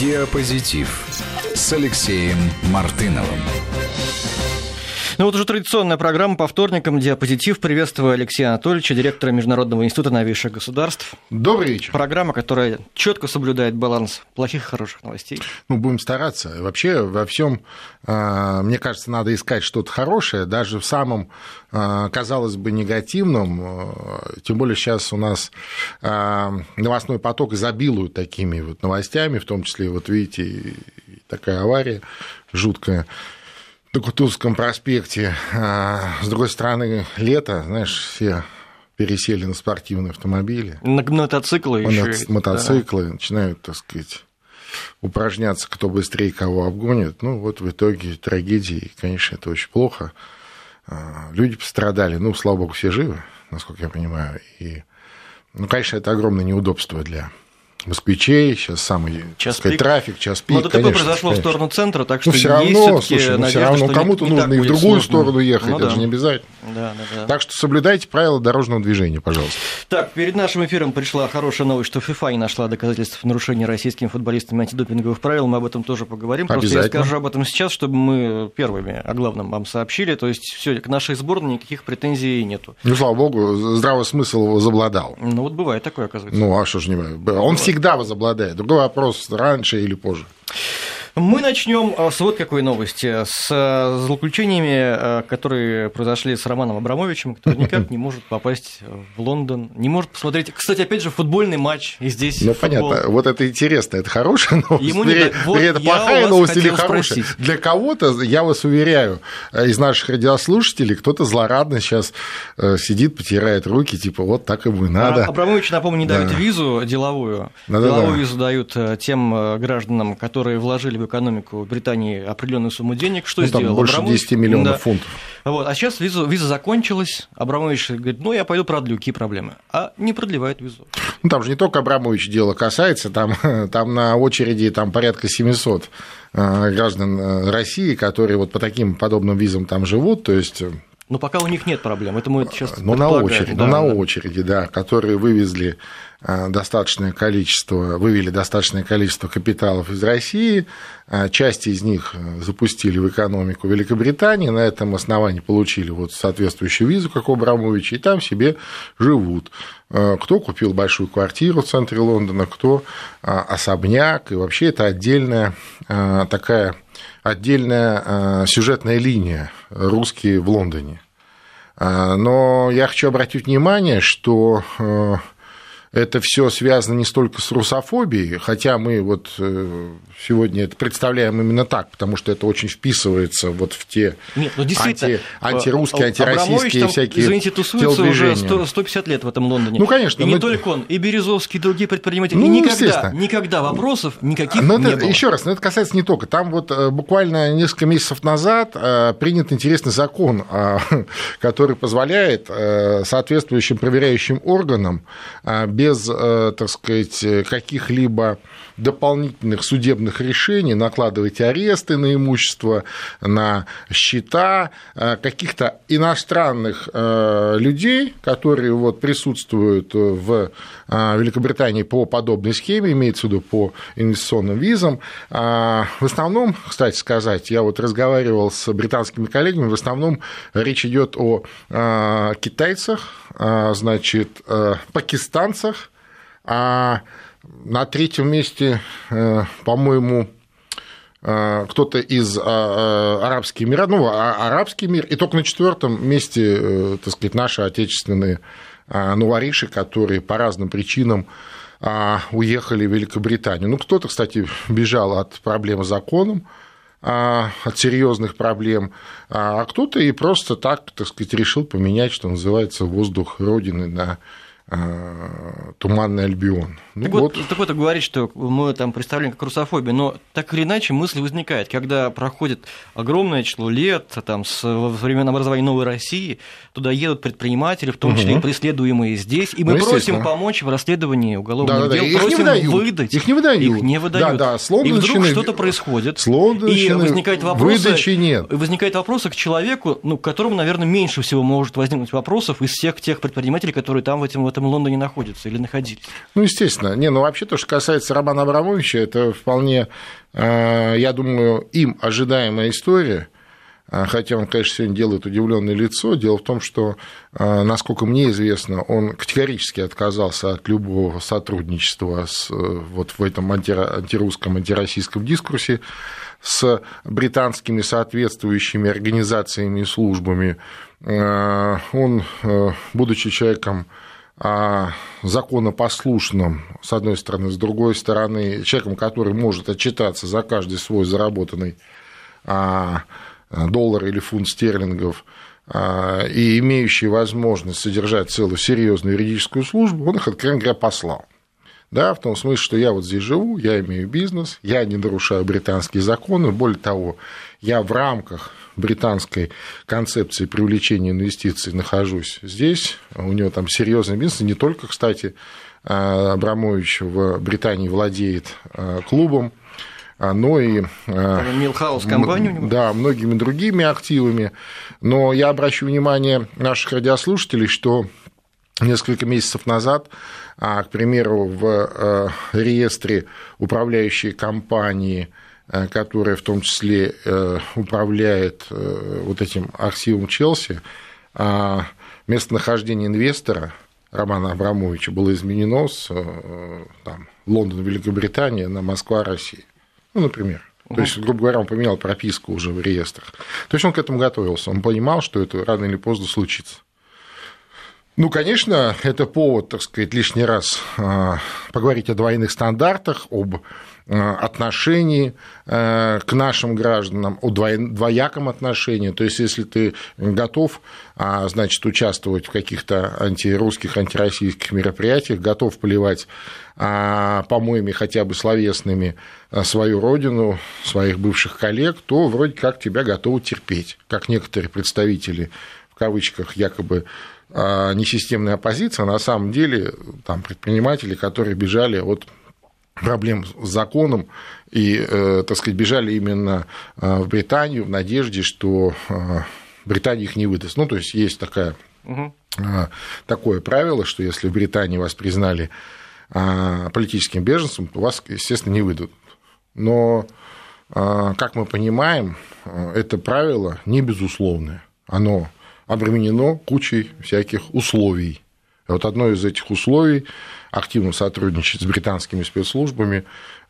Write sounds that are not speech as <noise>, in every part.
Диапозитив с Алексеем Мартыновым. Ну вот уже традиционная программа по вторникам «Диапозитив». Приветствую Алексея Анатольевича, директора Международного института новейших государств. Добрый вечер. Программа, которая четко соблюдает баланс плохих и хороших новостей. Ну, будем стараться. Вообще во всем, а, мне кажется, надо искать что-то хорошее, даже в самом, а, казалось бы, негативном. А, тем более сейчас у нас новостной поток изобилует такими вот новостями, в том числе, вот видите, такая авария жуткая на Кутузовском проспекте. А, с другой стороны, лето, знаешь, все пересели на спортивные автомобили. На мотоциклы еще. Мотоциклы да. начинают, так сказать, упражняться, кто быстрее кого обгонит. Ну, вот в итоге трагедии, конечно, это очень плохо. А, люди пострадали, ну, слава богу, все живы, насколько я понимаю. И, ну, конечно, это огромное неудобство для москвичей, сейчас самый час сказать, трафик, час пик. Но это такое произошло конечно. в сторону центра, так что ну, все равно, слушай, ну, все равно кому-то нужно и в другую сложно. сторону ехать, ну, это да. же не обязательно. Да, да, да. Так что соблюдайте правила дорожного движения, пожалуйста. Так, перед нашим эфиром пришла хорошая новость, что ФИФА не нашла доказательств нарушения российскими футболистами антидопинговых правил. Мы об этом тоже поговорим. Просто я скажу об этом сейчас, чтобы мы первыми о главном вам сообщили. То есть все, к нашей сборной никаких претензий нету. Ну, слава богу, здравый смысл возобладал. Ну, вот бывает такое, оказывается. Ну, а что ж не Он всегда возобладает. Другой вопрос, раньше или позже. Мы начнем э, с вот какой новости. С э, злоключениями, э, которые произошли с Романом Абрамовичем, который никак не может попасть в Лондон, не может посмотреть. Кстати, опять же, футбольный матч и здесь. Ну, футбол. понятно. Вот это интересно. Это хорошая новость? Ему не... вот это плохая новость или хорошая? Спросить. Для кого-то, я вас уверяю, из наших радиослушателей кто-то злорадно сейчас сидит, потирает руки, типа, вот так и бы надо. А, Абрамович, напомню, не дают да. визу деловую. Да, деловую да, визу дают тем гражданам, которые вложили в экономику Британии определенную сумму денег. Что ну, сделал там больше Абрамович? 10 миллионов да. фунтов. Вот. А сейчас виза, виза закончилась, Абрамович говорит, ну, я пойду продлю, какие проблемы? А не продлевает визу. Ну, там же не только Абрамович дело касается, там, там на очереди там порядка 700 э, граждан э, России, которые вот по таким подобным визам там живут, то есть э, но пока у них нет проблем, это мы сейчас Ну, на очереди, да, ну, на да. очереди, да, которые вывезли Э, достаточное количество, вывели достаточное количество капиталов из России, э, часть из них э, запустили в экономику Великобритании, на этом основании получили вот соответствующую визу, как у Абрамовича, и там себе живут. Кто купил большую квартиру в центре Лондона, кто особняк, и вообще это отдельная такая отдельная сюжетная линия русские в Лондоне. Но я хочу обратить внимание, что это все связано не столько с русофобией, хотя мы вот э, сегодня это представляем именно так, потому что это очень вписывается вот в те Нет, ну, анти, антирусские, антироссийские там, всякие Извините, тусуется уже 100, 150 лет в этом Лондоне. Ну, конечно. И но... не только он, и Березовский, и другие предприниматели. Ну, и никогда, никогда вопросов никаких но не это, было. Еще раз, но это касается не только. Там вот э, буквально несколько месяцев назад э, принят интересный закон, <laughs> который позволяет соответствующим проверяющим органам без без, э, так сказать, каких-либо дополнительных судебных решений накладывать аресты на имущество, на счета э, каких-то иностранных э, людей, которые вот присутствуют в Великобритании по подобной схеме, имеется в виду по инвестиционным визам. В основном, кстати сказать, я вот разговаривал с британскими коллегами, в основном речь идет о китайцах, значит, пакистанцах, а на третьем месте, э, по-моему, э, кто-то из а, э, арабских Эмират, ну, а, арабский мир, и только на четвертом месте, так сказать, наши отечественные новориши, которые по разным причинам уехали в Великобританию. Ну, кто-то, кстати, бежал от проблемы с законом, от серьезных проблем, а кто-то и просто так, так сказать, решил поменять, что называется, воздух Родины на Туманный Альбион. Ну, так вот, вот, так вот говорит, что мы там представляем как русофобию, но так или иначе мысль возникает, когда проходит огромное число лет, там, с времен образования Новой России, туда едут предприниматели, в том числе угу. и преследуемые здесь, и мы ну, просим помочь в расследовании уголовных да, дел, да, просим не выдают. выдать. Их не выдают. Их не выдают. Да, да, с и вдруг что-то происходит, с и возникает вопросы, выдачи нет. возникает вопросы к человеку, ну, к которому, наверное, меньше всего может возникнуть вопросов из всех тех предпринимателей, которые там в этом этом Лондоне находятся или находились. Ну, естественно. Не, ну вообще то, что касается Романа Абрамовича, это вполне, э, я думаю, им ожидаемая история. А, хотя он, конечно, сегодня делает удивленное лицо. Дело в том, что, э, насколько мне известно, он категорически отказался от любого сотрудничества с, э, вот в этом анти, антирусском, антироссийском дискурсе с британскими соответствующими организациями и службами. Он, будучи человеком законопослушным, с одной стороны, с другой стороны, человеком, который может отчитаться за каждый свой заработанный а, доллар или фунт стерлингов, а, и имеющий возможность содержать целую серьезную юридическую службу, он их, откровенно говоря, послал. Да, в том смысле, что я вот здесь живу, я имею бизнес, я не нарушаю британские законы, более того, я в рамках британской концепции привлечения инвестиций нахожусь здесь. У него там серьезный бизнес. Не только, кстати, Абрамович в Британии владеет а, клубом, а, но и... А, Милхаус него? Да, многими другими активами. Но я обращу внимание наших радиослушателей, что несколько месяцев назад, к примеру, в реестре управляющей компании – которая в том числе э, управляет э, вот этим активом Челси, а местонахождение инвестора Романа Абрамовича было изменено с там, Лондона, Великобритания на Москва, Россия. Ну, например. То есть, грубо говоря, он поменял прописку уже в реестрах. То есть он к этому готовился. Он понимал, что это рано или поздно случится. Ну, конечно, это повод, так сказать, лишний раз поговорить о двойных стандартах, об Э, отношении э, к нашим гражданам, о двояком отношении. То есть, если ты готов, а, значит, участвовать в каких-то антирусских, антироссийских мероприятиях, готов поливать а, помоями хотя бы словесными э, свою родину, своих бывших коллег, то вроде как тебя готовы терпеть, как некоторые представители в кавычках якобы несистемной оппозиции, а на самом деле там предприниматели, которые бежали от проблем с законом и, э, так сказать, бежали именно э, в Британию в надежде, что э, Британия их не выдаст. Ну, то есть есть такая, угу. такое правило, что если в Британии вас признали политическим беженцем, то вас, естественно, не выдадут. Но, как мы понимаем, это правило не безусловное. Оно обременено кучей всяких условий. И вот одно из этих условий активно сотрудничать с британскими спецслужбами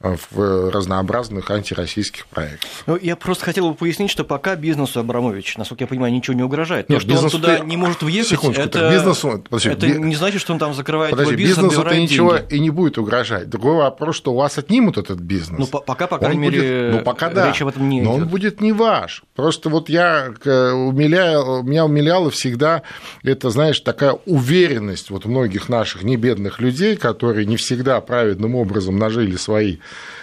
в разнообразных антироссийских проектах. Ну, я просто хотел бы пояснить, что пока бизнесу Абрамович, насколько я понимаю, ничего не угрожает. То, Нет, что он туда не может въехать, Секундочку, это, бизнесу, подожди, это би... не значит, что он там закрывает подожди, бизнес, бизнесу это ничего деньги. и не будет угрожать. Другой вопрос, что у вас отнимут этот бизнес. Ну, пока, по крайней он мере, будет, ну, пока да, речь об этом не Но идет. он будет не ваш. Просто вот я умиляю, меня умиляло всегда это, знаешь, такая уверенность вот многих наших небедных людей, которые не всегда праведным образом нажили свои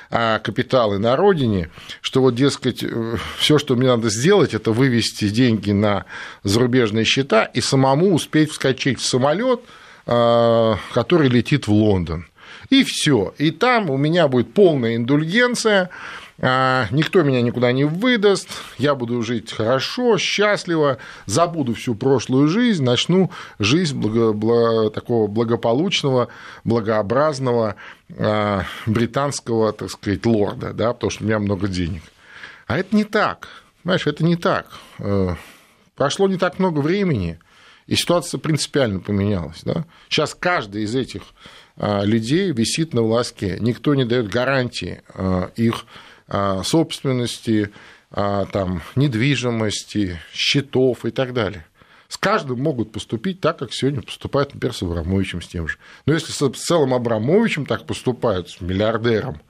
капиталы на родине, что вот, дескать, э, все, что мне надо сделать, это вывести деньги на зарубежные счета и самому успеть вскочить в самолет, а, который летит в Лондон. И все. И там у меня будет полная индульгенция, а, никто меня никуда не выдаст, я буду жить хорошо, счастливо, забуду всю прошлую жизнь, начну жизнь благо, благо, такого благополучного, благообразного а, британского, так сказать, лорда, да, потому что у меня много денег. А это не так, понимаешь, это не так. Э, прошло не так много времени, и ситуация принципиально поменялась. Да? Сейчас каждый из этих а, людей висит на волоске, никто не дает гарантии их а, собственности, а, там, недвижимости, счетов и так далее. С каждым могут поступить так, как сегодня поступают, например, с Абрамовичем с тем же. Но если с целым Абрамовичем так поступают, с миллиардером,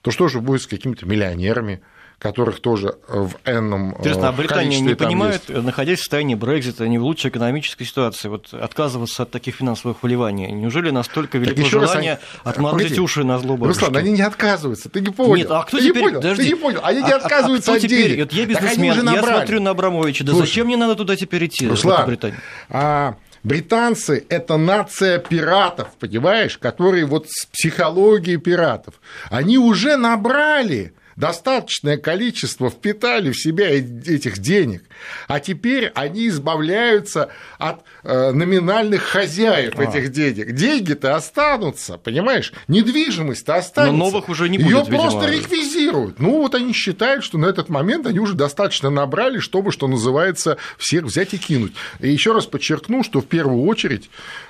то что же будет с какими-то миллионерами, которых тоже в энном Интересно, а Британия не понимает, есть. находясь в состоянии Брекзита, не в лучшей экономической ситуации, вот отказываться от таких финансовых вливаний? Неужели настолько велико желание раз, отморозить Погоди, уши на злобу? Руслан, они не отказываются, ты не понял. Нет, а кто ты теперь, не понял, подожди, ты не понял, они не отказываются а, а, кто от теперь, денег. Вот я бизнесмен, я смотрю на Абрамовича, да Слушай, зачем мне надо туда теперь идти, Руслан, в Британию? А, Британцы – это нация пиратов, понимаешь, которые вот с психологией пиратов. Они уже набрали достаточное количество впитали в себя этих денег, а теперь они избавляются от э, номинальных хозяев а. этих денег. Деньги-то останутся, понимаешь? Недвижимость-то останется. Но новых уже не будет, Ее просто реквизируют. Ну, вот они считают, что на этот момент они уже достаточно набрали, чтобы, что называется, всех взять и кинуть. И еще раз подчеркну, что в первую очередь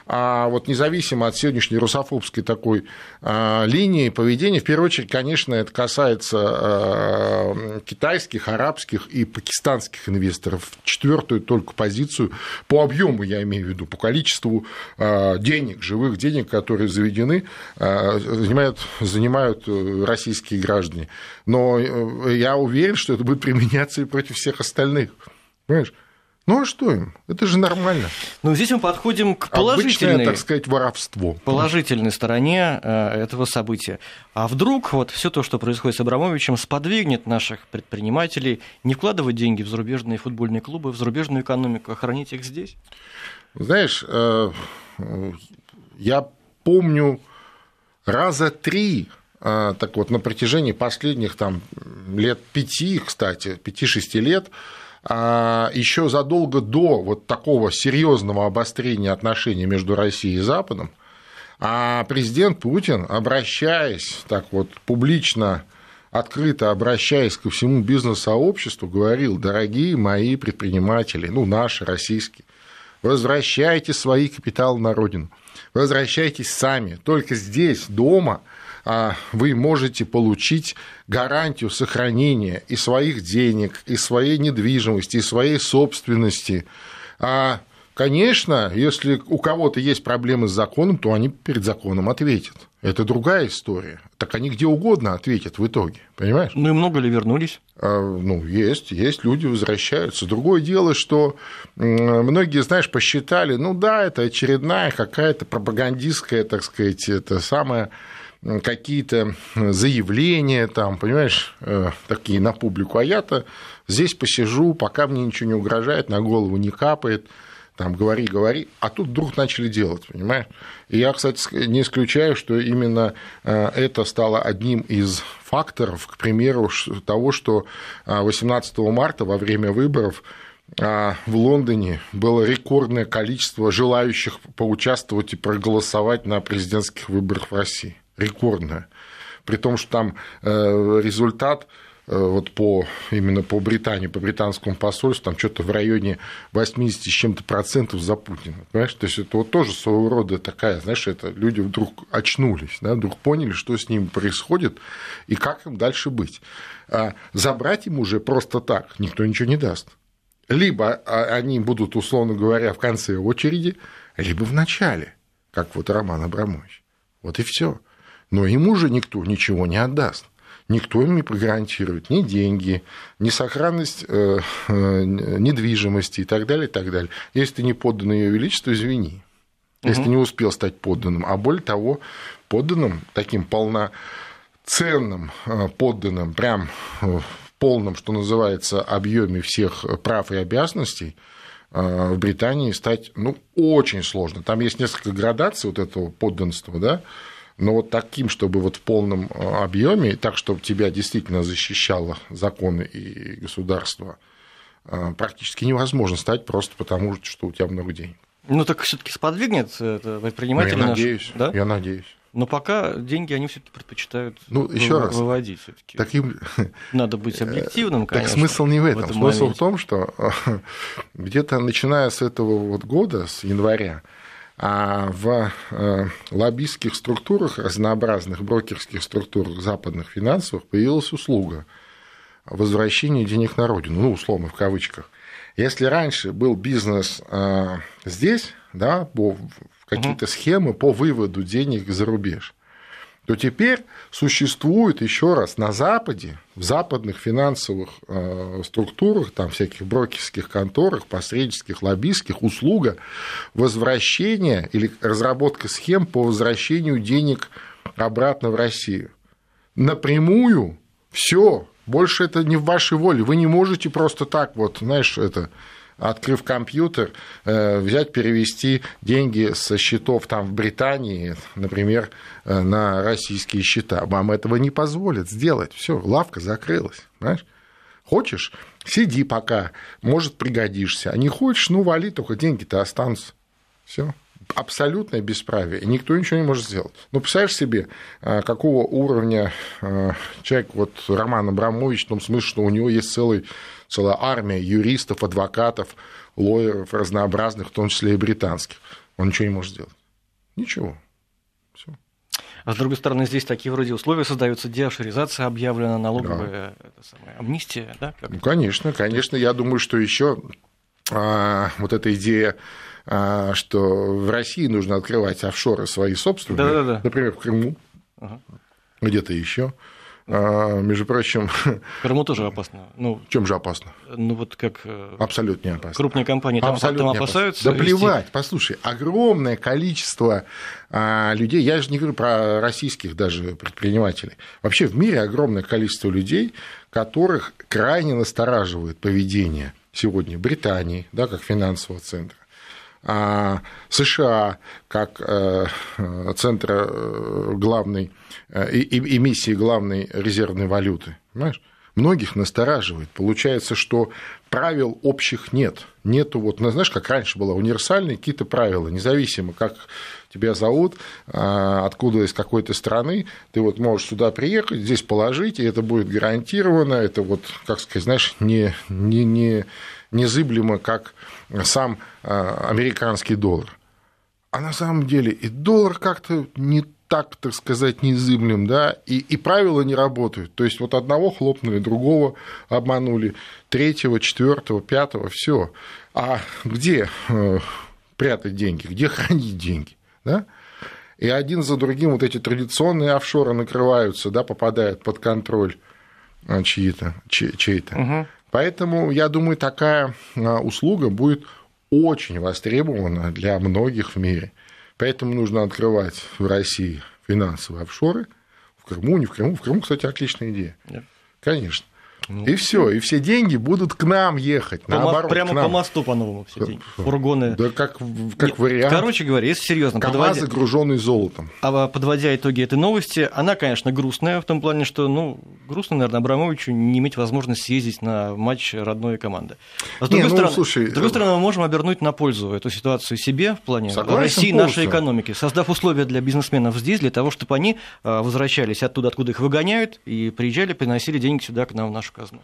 а вот независимо от сегодняшней русофобской такой а, линии поведения, в первую очередь, конечно, это касается а, китайских, арабских и пакистанских инвесторов. Четвертую только позицию по объему, я имею в виду, по количеству а, денег, живых денег, которые заведены, занимают, занимают э, российские граждане. Но э, я уверен, что это будет применяться и против всех остальных. Понимаешь? Ну а что им? Это же нормально. Ну, здесь мы подходим к положительной, Обычное, так сказать, воровство. положительной стороне э, этого события. А вдруг вот все то, что происходит с Абрамовичем, сподвигнет наших предпринимателей не вкладывать деньги в зарубежные футбольные клубы, в зарубежную экономику, а хранить их здесь? Знаешь, э, я помню раза три э, так вот, на протяжении последних там, лет пяти, кстати, пяти-шести лет, еще задолго до вот такого серьезного обострения отношений между Россией и Западом, а президент Путин, обращаясь так вот публично, открыто обращаясь ко всему бизнес-сообществу, говорил, дорогие мои предприниматели, ну, наши, российские, возвращайте свои капиталы на родину, возвращайтесь сами, только здесь, дома – а, вы можете получить гарантию сохранения и своих денег, и своей недвижимости, и своей собственности. А, конечно, если у кого-то есть проблемы с законом, то они перед законом ответят. Это другая история. Так они где угодно ответят в итоге, понимаешь? Ну и много ли вернулись? А, ну, есть, есть, люди возвращаются. Другое дело, что многие, знаешь, посчитали, ну да, это очередная какая-то пропагандистская, так сказать, это самая какие-то заявления, там, понимаешь, э, такие на публику, а я-то здесь посижу, пока мне ничего не угрожает, на голову не капает, там, говори, говори, а тут вдруг начали делать, понимаешь? И я, кстати, не исключаю, что именно э, это стало одним из факторов, к примеру, того, что 18 э, марта во время выборов в Лондоне было рекордное количество желающих поучаствовать и проголосовать на президентских выборах в России рекордная. При том, что там э, результат э, вот по, именно по Британии, по британскому посольству, там что-то в районе 80 с чем-то процентов за Путина. Понимаешь? То есть это вот тоже своего рода такая, знаешь, это люди вдруг очнулись, да, вдруг поняли, что с ними происходит и как им дальше быть. А забрать им уже просто так никто ничего не даст. Либо а, они будут, условно говоря, в конце очереди, либо в начале, как вот Роман Абрамович. Вот и все но ему же никто ничего не отдаст. Никто им не прогарантирует ни деньги, ни сохранность э, э, недвижимости и так далее, и так далее. Если ты не поддан ее величеству, извини. Если угу. ты не успел стать подданным. А более того, подданным, таким полноценным э, подданным, прям в полном, что называется, объеме всех прав и обязанностей, в Британии стать ну, очень сложно. Там есть несколько градаций вот этого подданства, да, но вот таким, чтобы вот в полном э, объеме, так, чтобы тебя действительно защищало законы и государство, э, практически невозможно стать просто потому, что у тебя много денег. Ну так все-таки сподвигнет это предприниматели ну, я надеюсь, да? Я надеюсь. Но пока деньги они все-таки предпочитают ну, еще раз, выводить все-таки. Таким... Надо быть <laughs> объективным, конечно. Так смысл не в этом. В этом смысл моменте. в том, что <laughs> где-то начиная с этого вот года, с января, а в э, лоббистских структурах, разнообразных брокерских структурах западных финансовых появилась услуга возвращения денег на родину, ну, условно, в кавычках. Если раньше был бизнес э, здесь, да, по какие-то схемы по выводу денег за рубеж, то теперь существует еще раз на Западе, в западных финансовых э, структурах, там всяких брокерских конторах, посреднических, лоббистских, услуга возвращения или разработка схем по возвращению денег обратно в Россию. Напрямую все, больше это не в вашей воле. Вы не можете просто так вот, знаешь, это открыв компьютер, э, взять, перевести деньги со счетов там в Британии, например, э, на российские счета. Вам этого не позволят сделать. Все, лавка закрылась. Понимаешь? Хочешь, сиди пока, может, пригодишься. А не хочешь, ну, вали, только деньги-то останутся. Все абсолютное бесправие, и никто ничего не может сделать. Ну, представляешь себе, а, какого уровня человек, вот Роман Абрамович, в том смысле, что у него есть целый, целая армия юристов, адвокатов, лоеров разнообразных, в том числе и британских. Он ничего не может сделать. Ничего. Все. А с другой стороны, здесь такие вроде условия создаются, деофшоризация объявлена, налоговая да. это самое, амнистия, да? Как? Ну, конечно, конечно. Я думаю, что еще а, вот эта идея а, что в России нужно открывать офшоры свои собственные, да, да, да. например, в Крыму, ага. где-то еще. А, между прочим... <laughs> Крыму тоже опасно. Ну, Чем же опасно? Ну, вот как... Э, Абсолютно не опасно. Крупные компании там, Абсолютно там опасаются. Да плевать, послушай, огромное количество а, людей, я же не говорю про российских даже предпринимателей, вообще в мире огромное количество людей, которых крайне настораживает поведение сегодня Британии, да, как финансового центра, США как э, центра э, главной э, эмиссии главной резервной валюты. Понимаешь? Многих настораживает. Получается, что правил общих нет. Нету, вот, ну, знаешь, как раньше было, универсальные какие-то правила, независимо, как тебя зовут, а, откуда из какой то страны, ты вот можешь сюда приехать, здесь положить, и это будет гарантировано, это вот, как сказать, знаешь, не, не, не незыблемо, как сам а, американский доллар. А на самом деле и доллар как-то не так, так сказать, незыблем, да, и, и правила не работают. То есть вот одного хлопнули, другого обманули, третьего, четвертого, пятого, все. А где э, прятать деньги, где хранить деньги, да? И один за другим вот эти традиционные офшоры накрываются, да, попадают под контроль а, чьи-то, чей-то. Угу. Поэтому, я думаю, такая а, услуга будет очень востребована для многих в мире. Поэтому нужно открывать в России финансовые офшоры. В Крыму, не в Крыму. В Крыму, кстати, отличная идея. Нет. Конечно. Ну, и все, и все деньги будут к нам ехать. По наоборот, прямо по мосту по-новому все деньги. Фургоны. Да как, как Нет, вариант. Короче говоря, если серьезно. КАМАЗы, подводя... груженные золотом. А подводя итоги этой новости, она, конечно, грустная в том плане, что, ну, грустно, наверное, Абрамовичу не иметь возможности съездить на матч родной команды. А с другой, не, ну, стороны, слушай, с другой стороны, мы можем обернуть на пользу эту ситуацию себе в плане Согласен России, полностью. нашей экономики, создав условия для бизнесменов здесь, для того, чтобы они а, возвращались оттуда, откуда их выгоняют, и приезжали, приносили деньги сюда, к нам, в нашу казну.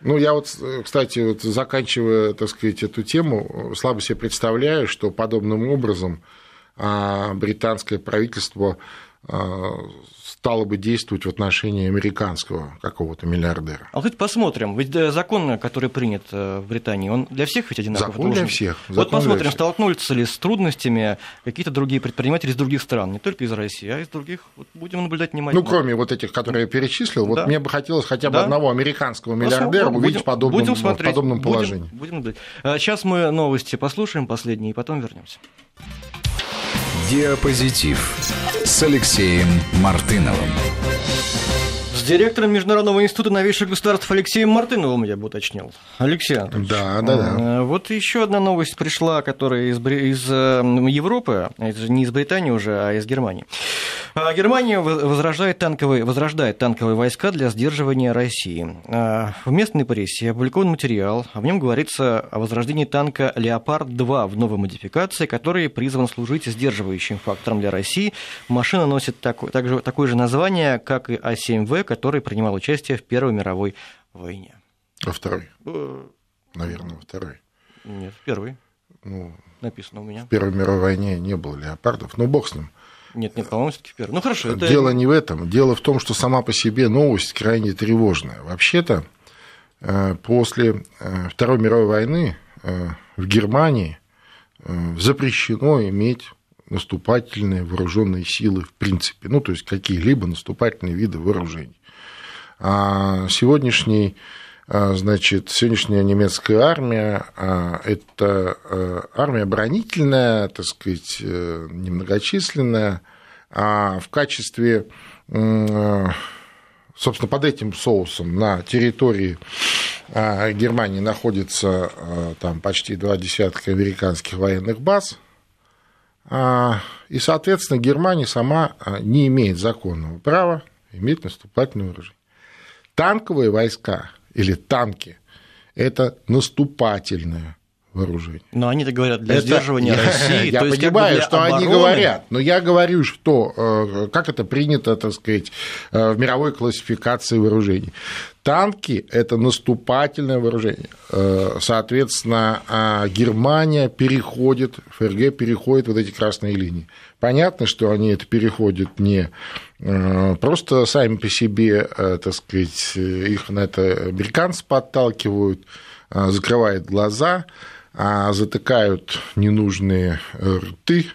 Ну, я вот, кстати, вот заканчивая, так сказать, эту тему, слабо себе представляю, что подобным образом а, британское правительство стало бы действовать в отношении американского какого-то миллиардера. А вот посмотрим, ведь э, закон, который принят э, в Британии, он для всех ведь одинаковый? Закон должен... для всех. Закон вот посмотрим, всех. столкнутся ли с трудностями какие-то другие предприниматели из других стран, не только из России, а из других. Вот будем наблюдать внимательно. Ну, кроме вот этих, которые я перечислил, вот да. мне бы хотелось хотя бы да. одного американского миллиардера Посмотрим. увидеть в подобном, будем смотреть. в подобном положении. Будем, будем наблюдать. Сейчас мы новости послушаем последние, и потом вернемся. Диапозитив с Алексеем Мартыновым. С директором Международного института новейших государств Алексеем Мартыновым я бы уточнил. Алексей Анатольевич. Да, да, да. Э, вот еще одна новость пришла, которая из, из э, Европы, это не из Британии уже, а из Германии. А, Германия возрождает танковые, возрождает танковые войска для сдерживания России. А, в местной прессе опубликован материал, в нем говорится о возрождении танка «Леопард-2» в новой модификации, который призван служить сдерживающим фактором для России. Машина носит такое, также, такое же название, как и А-7В, который принимал участие в Первой мировой войне. Во второй? Э, Наверное, во второй. Нет, в первой. Ну, написано у меня. В Первой мировой войне не было леопардов, но бог с ним. Нет, нет, по-моему, все-таки в первой. Ну хорошо. Это... Дело не в этом. Дело в том, что сама по себе новость крайне тревожная. Вообще-то, э, после э, Второй мировой войны в Германии запрещено иметь наступательные вооруженные силы в принципе, ну, то есть какие-либо наступательные виды вооружений. А сегодняшний а, значит, сегодняшняя немецкая армия а, – это а, армия оборонительная, так сказать, э, немногочисленная, а в качестве, собственно, под этим соусом на территории Германии находится там почти два десятка американских военных баз, и, соответственно, Германия сама не имеет законного права иметь наступательное вооружение. Танковые войска или танки – это наступательное вооружение. Но они-то говорят для это, сдерживания <laughs> я, России. Я то есть, понимаю, что обороны... они говорят, но я говорю, что э, как это принято, так сказать, э, в мировой классификации вооружений. Танки – это наступательное вооружение. Э, соответственно, а Германия переходит, ФРГ переходит вот эти красные линии. Понятно, что они это переходят не просто сами по себе, так сказать, их на это американцы подталкивают, закрывают глаза – а затыкают ненужные э, рты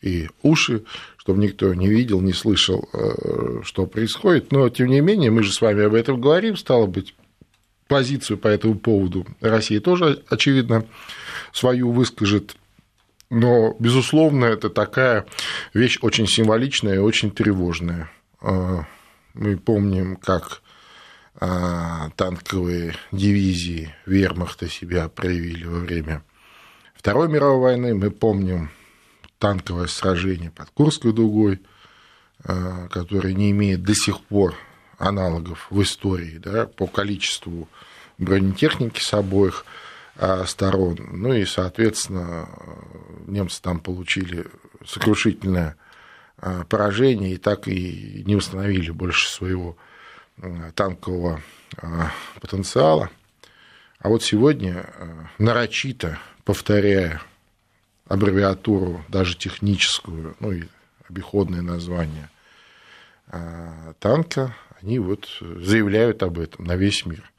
и уши, чтобы никто не видел, не слышал, э, что происходит. Но, тем не менее, мы же с вами об этом говорим, стало быть, позицию по этому поводу Россия тоже, очевидно, свою выскажет. Но, безусловно, это такая вещь очень символичная и очень тревожная. А, мы помним, как а, танковые дивизии вермахта себя проявили во время Второй мировой войны. Мы помним танковое сражение под Курской дугой, а, которое не имеет до сих пор аналогов в истории да, по количеству бронетехники с обоих сторон. Ну и, соответственно, немцы там получили сокрушительное поражение и так и не восстановили больше своего Э, танкового потенциала. А вот сегодня, нарочито повторяя аббревиатуру, даже техническую, ну и обиходное название танка, они вот заявляют об этом на весь мир.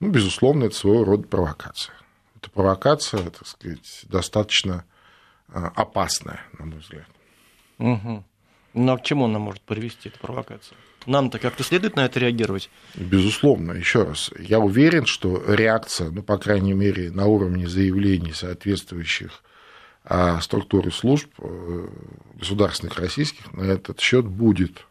Ну, безусловно, это своего рода провокация. Это провокация, так сказать, достаточно опасная, на мой взгляд. Угу. Но к чему она может привести, эта провокация? Нам-то как-то следует на это реагировать? Безусловно, еще раз. Я уверен, что реакция, ну, по крайней мере, на уровне заявлений соответствующих а, структур и служб э, государственных российских на этот счет будет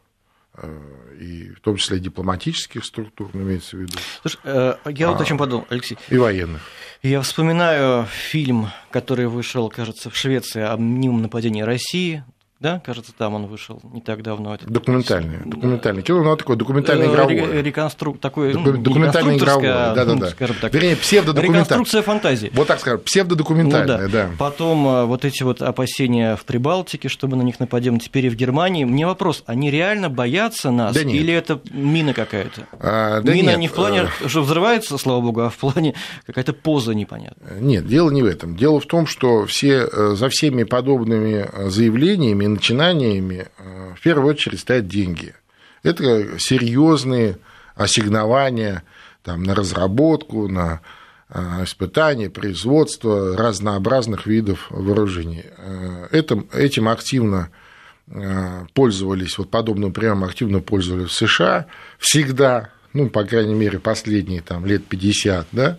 э, и в том числе дипломатических структур, имеется в виду. Слушай, э, я вот а, о чем подумал, Алексей. И военных. Я вспоминаю фильм, который вышел, кажется, в Швеции о мнимом нападении России да, кажется, там он вышел не так давно. Это документальный, да. документальный. Что оно такое? Документальный э, игровой. Реконструк... Такой, ну, документальный игровой, да, да, да. Скажем так. Вернее, псевдодокументальный. Реконструкция фантазии. Вот так скажем, псевдодокументальная, ну, да. да. Потом э, вот эти вот опасения в Прибалтике, чтобы на них нападем, теперь и в Германии. Мне вопрос, они реально боятся нас да нет. или это мина какая-то? А, да мина нет. не в плане, э. что взрывается, слава богу, а в плане какая-то поза непонятная. Нет, дело не в этом. Дело в том, что все, за всеми подобными заявлениями начинаниями э, в первую очередь стоят деньги. Это серьезные ассигнования там, на разработку, на э, испытания, производство разнообразных видов вооружений. Э, этим, этим активно пользовались, вот подобным приемом активно пользовались в США всегда, ну, по крайней мере, последние там, лет 50, да,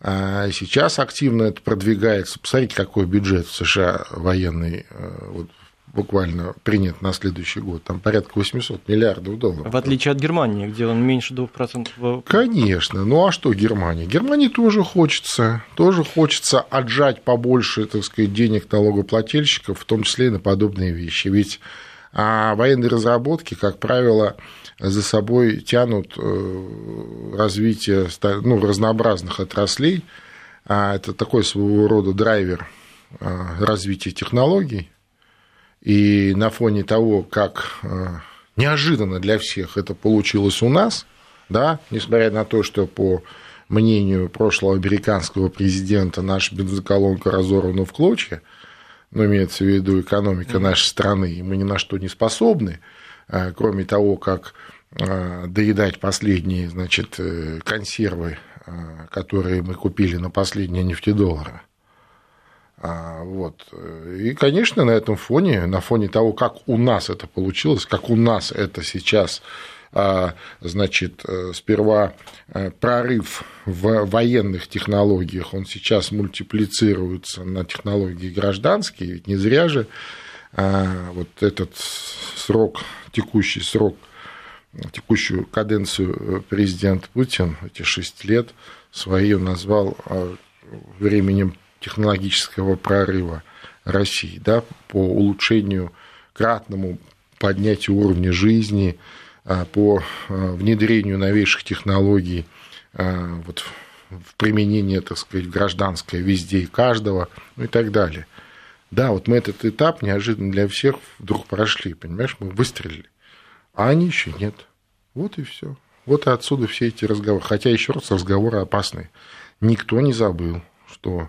а сейчас активно это продвигается. Посмотрите, какой бюджет в США военный вот, буквально принят на следующий год, там порядка 800 миллиардов долларов. В отличие от Германии, где он меньше 2%. Конечно, ну а что Германия? Германии тоже хочется, тоже хочется отжать побольше, так сказать, денег налогоплательщиков, в том числе и на подобные вещи. Ведь а военные разработки, как правило, за собой тянут э, развитие ну, разнообразных отраслей. А это такой своего рода драйвер а, развития технологий, и на фоне того, как э, неожиданно для всех это получилось у нас, да, несмотря на то, что по мнению прошлого американского президента наша бензоколонка разорвана в клочья, но имеется в виду экономика нашей страны, и мы ни на что не способны, э, кроме того, как э, доедать последние значит, консервы, которые мы купили на последние нефтедоллары. А, вот. И, конечно, на этом фоне, на фоне того, как у нас это получилось, как у нас это сейчас а, значит, э, сперва э, прорыв в военных технологиях, он сейчас мультиплицируется на технологии гражданские, ведь не зря же а, вот этот срок, текущий срок текущую каденцию президент Путин, эти шесть лет, свои назвал временем технологического прорыва России, да, по улучшению, кратному поднятию уровня жизни, по внедрению новейших технологий вот, в применение, так сказать, гражданское везде и каждого, ну и так далее. Да, вот мы этот этап неожиданно для всех вдруг прошли, понимаешь, мы выстрелили, а они еще нет. Вот и все. Вот и отсюда все эти разговоры. Хотя, еще раз, разговоры опасные. Никто не забыл, что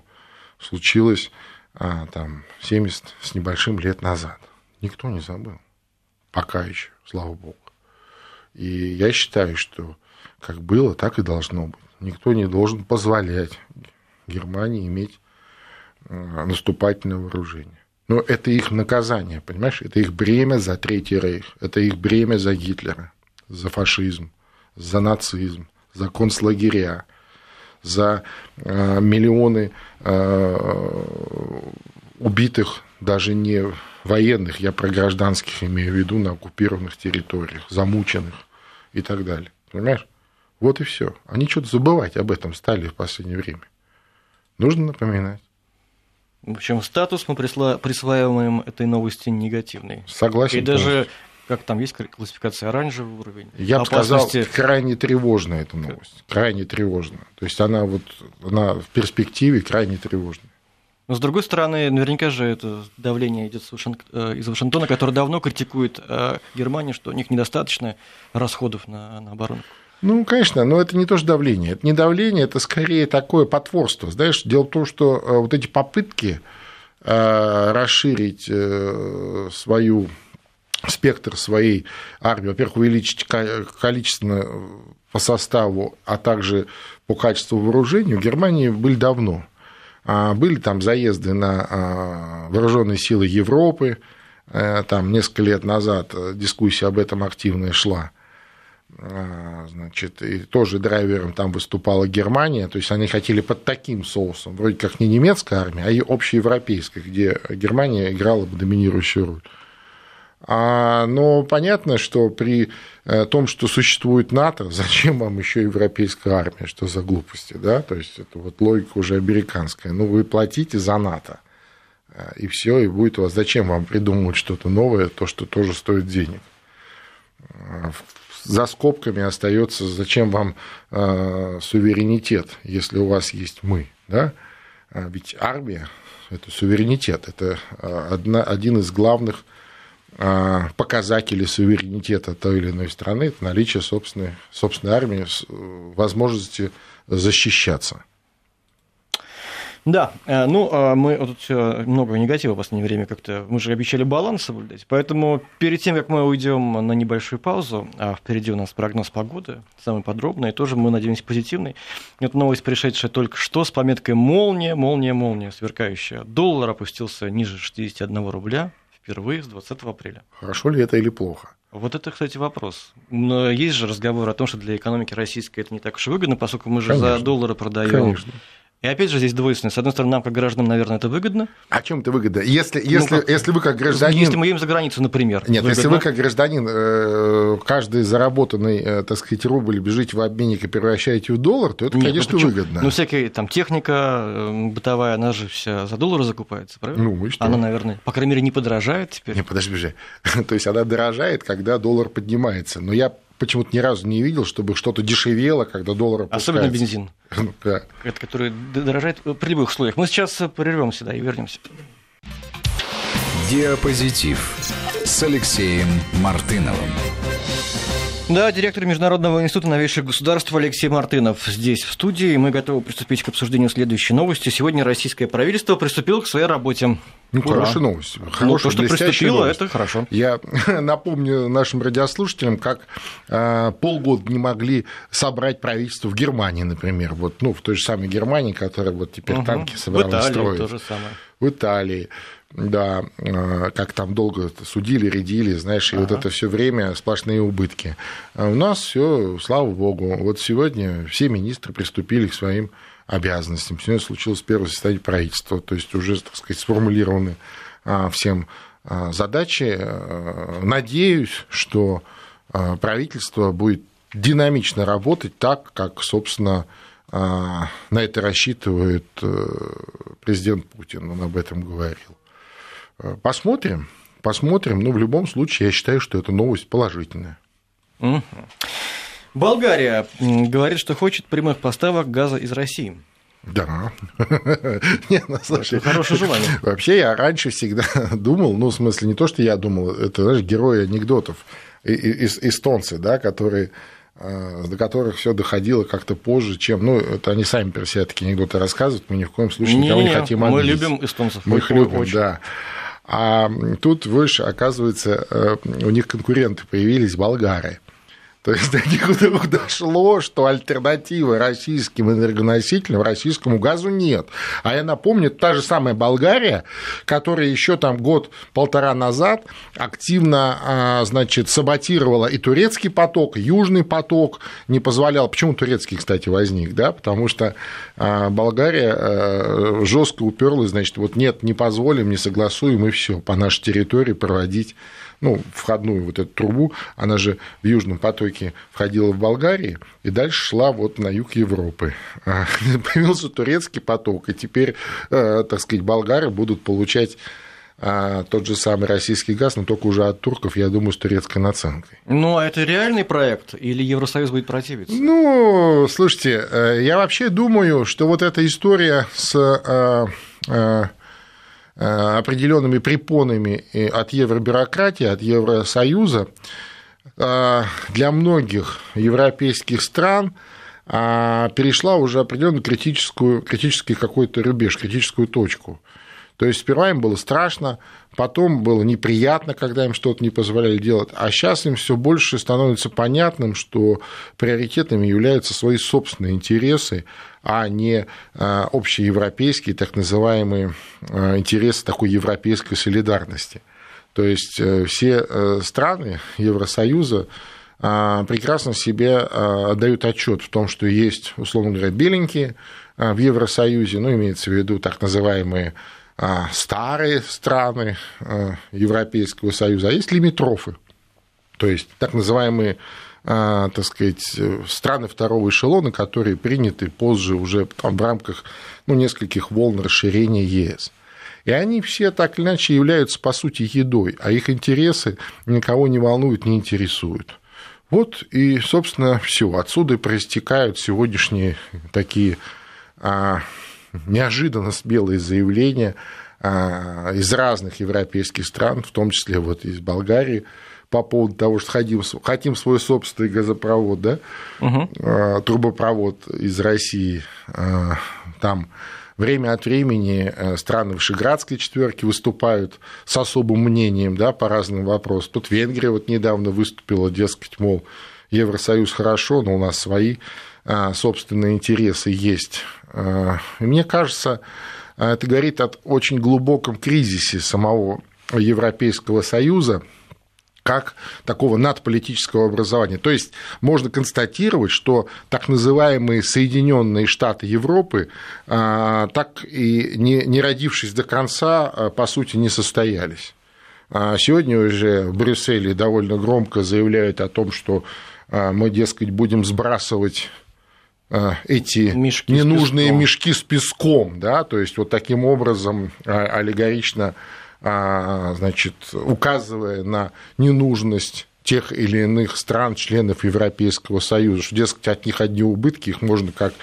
случилось а, там 70 с небольшим лет назад. Никто не забыл. Пока еще, слава богу. И я считаю, что как было, так и должно быть никто не должен позволять Германии иметь э, наступательное вооружение. Но это их наказание, понимаешь? Это их бремя за Третий Рейх, это их бремя за Гитлера, за фашизм, за нацизм, за концлагеря, за э, миллионы э, убитых даже не военных, я про гражданских имею в виду, на оккупированных территориях, замученных и так далее. Понимаешь? Вот и все. Они что-то забывать об этом стали в последнее время. Нужно напоминать. В общем, статус мы присваиваем этой новости негативный. Согласен. И даже, как там есть классификация, оранжевый уровень. Я бы сказал, крайне тревожная эта новость. Крайне тревожная. То есть она вот она в перспективе крайне тревожная. Но, с другой стороны, наверняка же это давление идет э, из Вашингтона, который давно критикует э, Германию, что у них недостаточно расходов на, на оборону. Ну, конечно, но это не то же давление. Это не давление, это скорее такое потворство. Знаешь, дело в том, что э, вот эти попытки расширить свою спектр своей армии, во-первых, увеличить количественно по составу, а также по качеству вооружения в Германии были давно. А, были там заезды на а, вооруженные силы Европы, там несколько лет назад дискуссия об этом активная шла. А, значит, и тоже драйвером там выступала Германия, то есть они хотели под таким соусом, вроде как не немецкая армия, а и общеевропейская, где Германия играла бы доминирующую роль. А, но понятно, что при э, том, что существует НАТО, <laughs> зачем вам еще европейская армия, что за глупости, да? То есть это вот логика уже американская. Ну, вы платите за НАТО, э, и все, и будет у вас. Зачем вам придумывать что-то новое, то, что тоже стоит денег? А, за скобками остается, зачем вам э, суверенитет, если у вас есть мы, да? А ведь армия – это суверенитет, это э, одна, один из главных э, показателей суверенитета той или иной страны, это наличие собственной, собственной армии, возможности защищаться. Да, э, ну, а мы тут много негатива в последнее время как-то, мы же обещали баланс соблюдать, поэтому перед тем, как мы уйдем на небольшую паузу, а впереди у нас прогноз погоды, самый подробный, тоже мы надеемся позитивный. Это новость, пришедшая только что с пометкой «Молния, молния, молния», сверкающая. Доллар опустился ниже 61 рубля впервые с 20 апреля. Хорошо ли это или плохо? Вот это, кстати, вопрос. Но есть же разговор о том, что для экономики российской это не так уж и выгодно, поскольку мы же Конечно. за доллары продаем Конечно. И опять же здесь двойственность. С одной стороны, нам, как гражданам, наверное, это выгодно. А чем это выгодно? Если, если, ну, как, если вы как гражданин... Если мы едем за границу, например. Нет, выгодно. если вы как гражданин э, каждый заработанный, э, так сказать, рубль бежите в обменник и превращаете в доллар, то это, Нет, ну конечно, ну, выгодно. Ну, всякая там техника э, бытовая, она же вся за доллары закупается, правильно? Ну, и что? Она, наверное, по крайней мере, не подорожает теперь. Не, подожди, подожди. <laughs> то есть она дорожает, когда доллар поднимается. Но я почему-то ни разу не видел, чтобы что-то дешевело, когда доллар опускается. Особенно бензин. <laughs> Ну, да. Это, который дорожает при любых условиях. Мы сейчас прервемся, да, и вернемся. Диапозитив с Алексеем Мартыновым. Да, директор Международного института новейших государств Алексей Мартынов здесь, в студии. Мы готовы приступить к обсуждению следующей новости. Сегодня российское правительство приступило к своей работе. Ну, Ура. хорошая новость. Хорошая, ну, то, что приступило, новость. это хорошо. Я <laughs> напомню нашим радиослушателям, как э, полгода не могли собрать правительство в Германии, например. Вот, ну, в той же самой Германии, которая вот теперь угу. танки собрала в Италии строит. то же самое. В Италии да, а, как там долго судили, рядили, знаешь, и ага. вот это все время сплошные убытки. А у нас все, слава богу, вот сегодня все министры приступили к своим обязанностям. Сегодня случилось первое заседание правительства, то есть уже, так сказать, сформулированы а, всем задачи. Надеюсь, что правительство будет динамично работать так, как, собственно, на это рассчитывает президент Путин, он об этом говорил. Посмотрим, посмотрим. Но в любом случае, я считаю, что это новость положительная. Угу. Болгария говорит, что хочет прямых поставок газа из России. Да. Нет, ну, слушай, хорошее желание. Вообще я раньше всегда <laughs> думал, ну, в смысле, не то, что я думал, это, знаешь, герои анекдотов, эстонцы, да, которые э, до которых все доходило как-то позже, чем, ну, это они сами про себя такие анекдоты рассказывают, мы ни в коем случае никого не, не хотим обидеть. Мы любим эстонцев. Мы их любим, очень. да. А тут выше, оказывается, э, у них конкуренты появились болгары. То есть до них <laughs> дошло, что альтернативы российским энергоносителям, российскому газу нет. А я напомню, та же самая Болгария, которая еще там год-полтора назад активно, а, значит, саботировала и турецкий поток, и южный поток, не позволял. Почему турецкий, кстати, возник, да? Потому что а, Болгария а, жестко уперлась, значит, вот нет, не позволим, не согласуем, и все, по нашей территории проводить ну, входную вот эту трубу, она же в Южном потоке входила в Болгарии и дальше шла вот на юг Европы. А, <laughs> появился турецкий поток, и теперь, э, так сказать, болгары будут получать а тот же самый российский газ, но только уже от турков, я думаю, с турецкой наценкой. Ну, а это реальный проект или Евросоюз будет противиться? Ну, слушайте, э, я вообще думаю, что вот эта история с э, определенными препонами от евробюрократии, от Евросоюза э, для многих европейских стран э, перешла уже определенную критическую, критический какой-то рубеж, критическую точку. То есть сперва им было страшно, потом было неприятно, когда им что-то не позволяли делать, а сейчас им все больше становится понятным, что приоритетами являются свои собственные интересы, а не а, общеевропейские, так называемые а, интересы такой европейской солидарности. То есть э, все э, страны Евросоюза прекрасно себе отдают отчет в том, что есть, условно говоря, беленькие в Евросоюзе, ну, имеется в виду так называемые старые страны Европейского Союза, а есть лимитрофы, то есть так называемые а, так сказать, страны второго эшелона, которые приняты позже уже там, в рамках ну, нескольких волн расширения ЕС. И они все так или иначе являются, по сути, едой, а их интересы никого не волнуют, не интересуют. Вот и, собственно, все. Отсюда проистекают сегодняшние такие а, неожиданно смелые заявления а, из разных европейских стран, в том числе вот из Болгарии, по поводу того, что хотим, хотим свой собственный газопровод, да, угу. трубопровод из России. А, там время от времени страны Вышеградской четверки выступают с особым мнением да, по разным вопросам. Тут Венгрия вот недавно выступила, дескать, мол, Евросоюз хорошо, но у нас свои собственные интересы есть. И мне кажется, это говорит о очень глубоком кризисе самого Европейского Союза, как такого надполитического образования. То есть можно констатировать, что так называемые Соединенные Штаты Европы, а, так и не родившись до конца, по сути, не состоялись. А сегодня уже в Брюсселе довольно громко заявляют о том, что мы, дескать, будем сбрасывать эти мешки ненужные с мешки с песком, да, то есть вот таким образом аллегорично а, значит, указывая на ненужность тех или иных стран, членов Европейского Союза, что, дескать, от них одни убытки, их можно как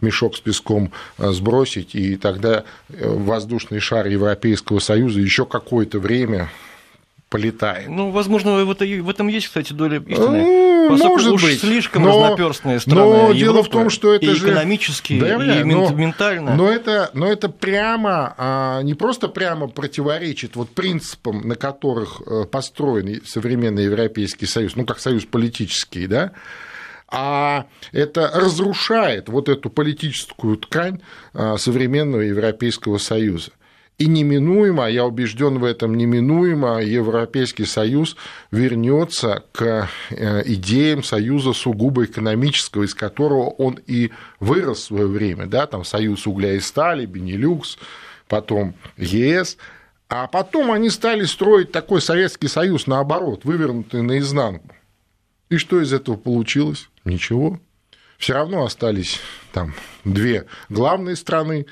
мешок с песком сбросить, и тогда э, воздушный шар Европейского Союза еще какое-то время полетает. Ну, возможно, в, в этом есть, кстати, доля истины. Ну, может уж быть. слишком но, разноперстная страна Но Европы, дело в том, что это и же... экономически, да, и но, ментально. Но это, но это прямо, а, не просто прямо противоречит вот принципам, на которых э, построен современный Европейский Союз, ну, как союз политический, да, а это разрушает вот эту политическую ткань а, современного Европейского Союза. И неминуемо, я убежден в этом, неминуемо Европейский Союз вернется к э, идеям Союза сугубо экономического, из которого он и вырос в свое время, да, там Союз угля и стали, Бенилюкс, потом ЕС, а потом они стали строить такой Советский Союз наоборот, вывернутый наизнанку. И что из этого получилось? Ничего. Все равно остались там две главные страны,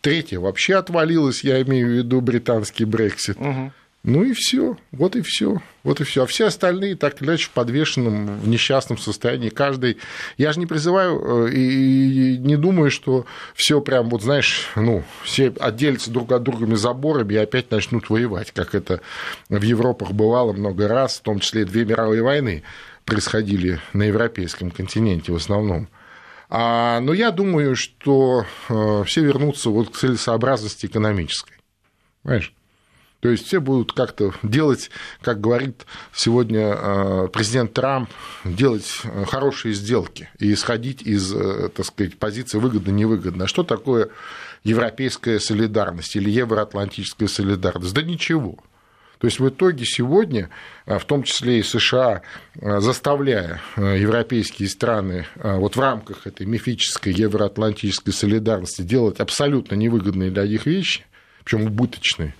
третья вообще отвалилась, я имею в виду британский Брексит. Угу. Ну и все, вот и все, вот и все. А все остальные так или иначе в подвешенном, в несчастном состоянии. Каждый. Я же не призываю э, и не думаю, что все прям вот знаешь, ну все отделятся друг от друга заборами и опять начнут воевать, как это в Европах бывало много раз, в том числе две мировые войны происходили на европейском континенте в основном. А, но я думаю, что э, все вернутся вот к целесообразности экономической. Понимаешь? То есть все будут как-то делать, как говорит сегодня э, президент Трамп, делать э, хорошие сделки и исходить из, так сказать, позиции выгодно-невыгодно. А что такое европейская солидарность или евроатлантическая солидарность? Да ничего. То есть в итоге сегодня, в том числе и США, заставляя европейские страны вот в рамках этой мифической евроатлантической солидарности делать абсолютно невыгодные для них вещи, причем убыточные,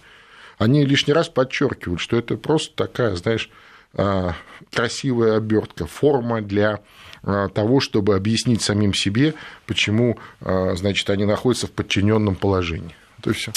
они лишний раз подчеркивают, что это просто такая, знаешь, а, красивая обертка, форма для а, того, чтобы объяснить самим себе, почему, а, значит, они находятся в подчиненном положении. То есть все.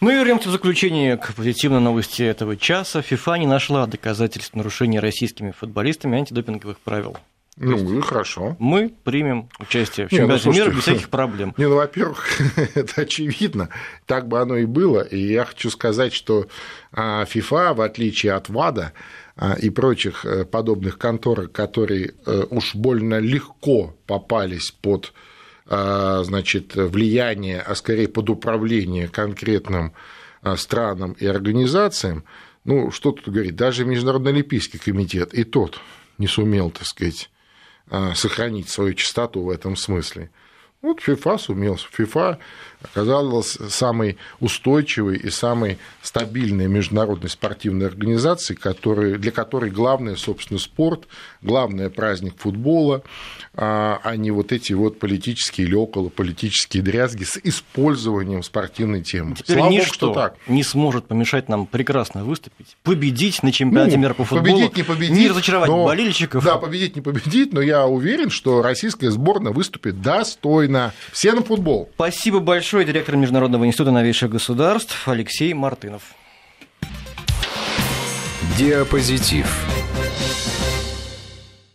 Ну и вернемся в заключение к позитивной новости этого часа. ФИФА не нашла доказательств нарушения российскими футболистами антидопинговых правил. Ну, и хорошо. Мы примем участие в ну, чемпионате ну, мира без всяких проблем. <laughs> Не, ну, во-первых, <laughs> это очевидно, так бы оно и было. И я хочу сказать, что ФИФА, в отличие от ВАДА а, и прочих э, подобных контор, которые э, уж больно легко попались под а, значит, влияние, а скорее под управление конкретным а, странам и организациям, ну, что тут говорить, даже Международный Олимпийский комитет и тот не сумел, так сказать, а, сохранить свою чистоту в этом смысле. Вот ФИФА сумел. ФИФА оказалась самой устойчивой и самой стабильной международной спортивной организацией, который, для которой главное, собственно, спорт, главное праздник футбола, а, а не вот эти вот политические или околополитические дрязги с использованием спортивной темы. Теперь Слава ничто Богу, что так. не сможет помешать нам прекрасно выступить, победить на чемпионате ну, мира по футболу, победить, не, победить, не разочаровать но, болельщиков. Да, победить, не победить, но я уверен, что российская сборная выступит достойно. Все на футбол. Спасибо большое, директор Международного института новейших государств Алексей Мартынов. Диапозитив.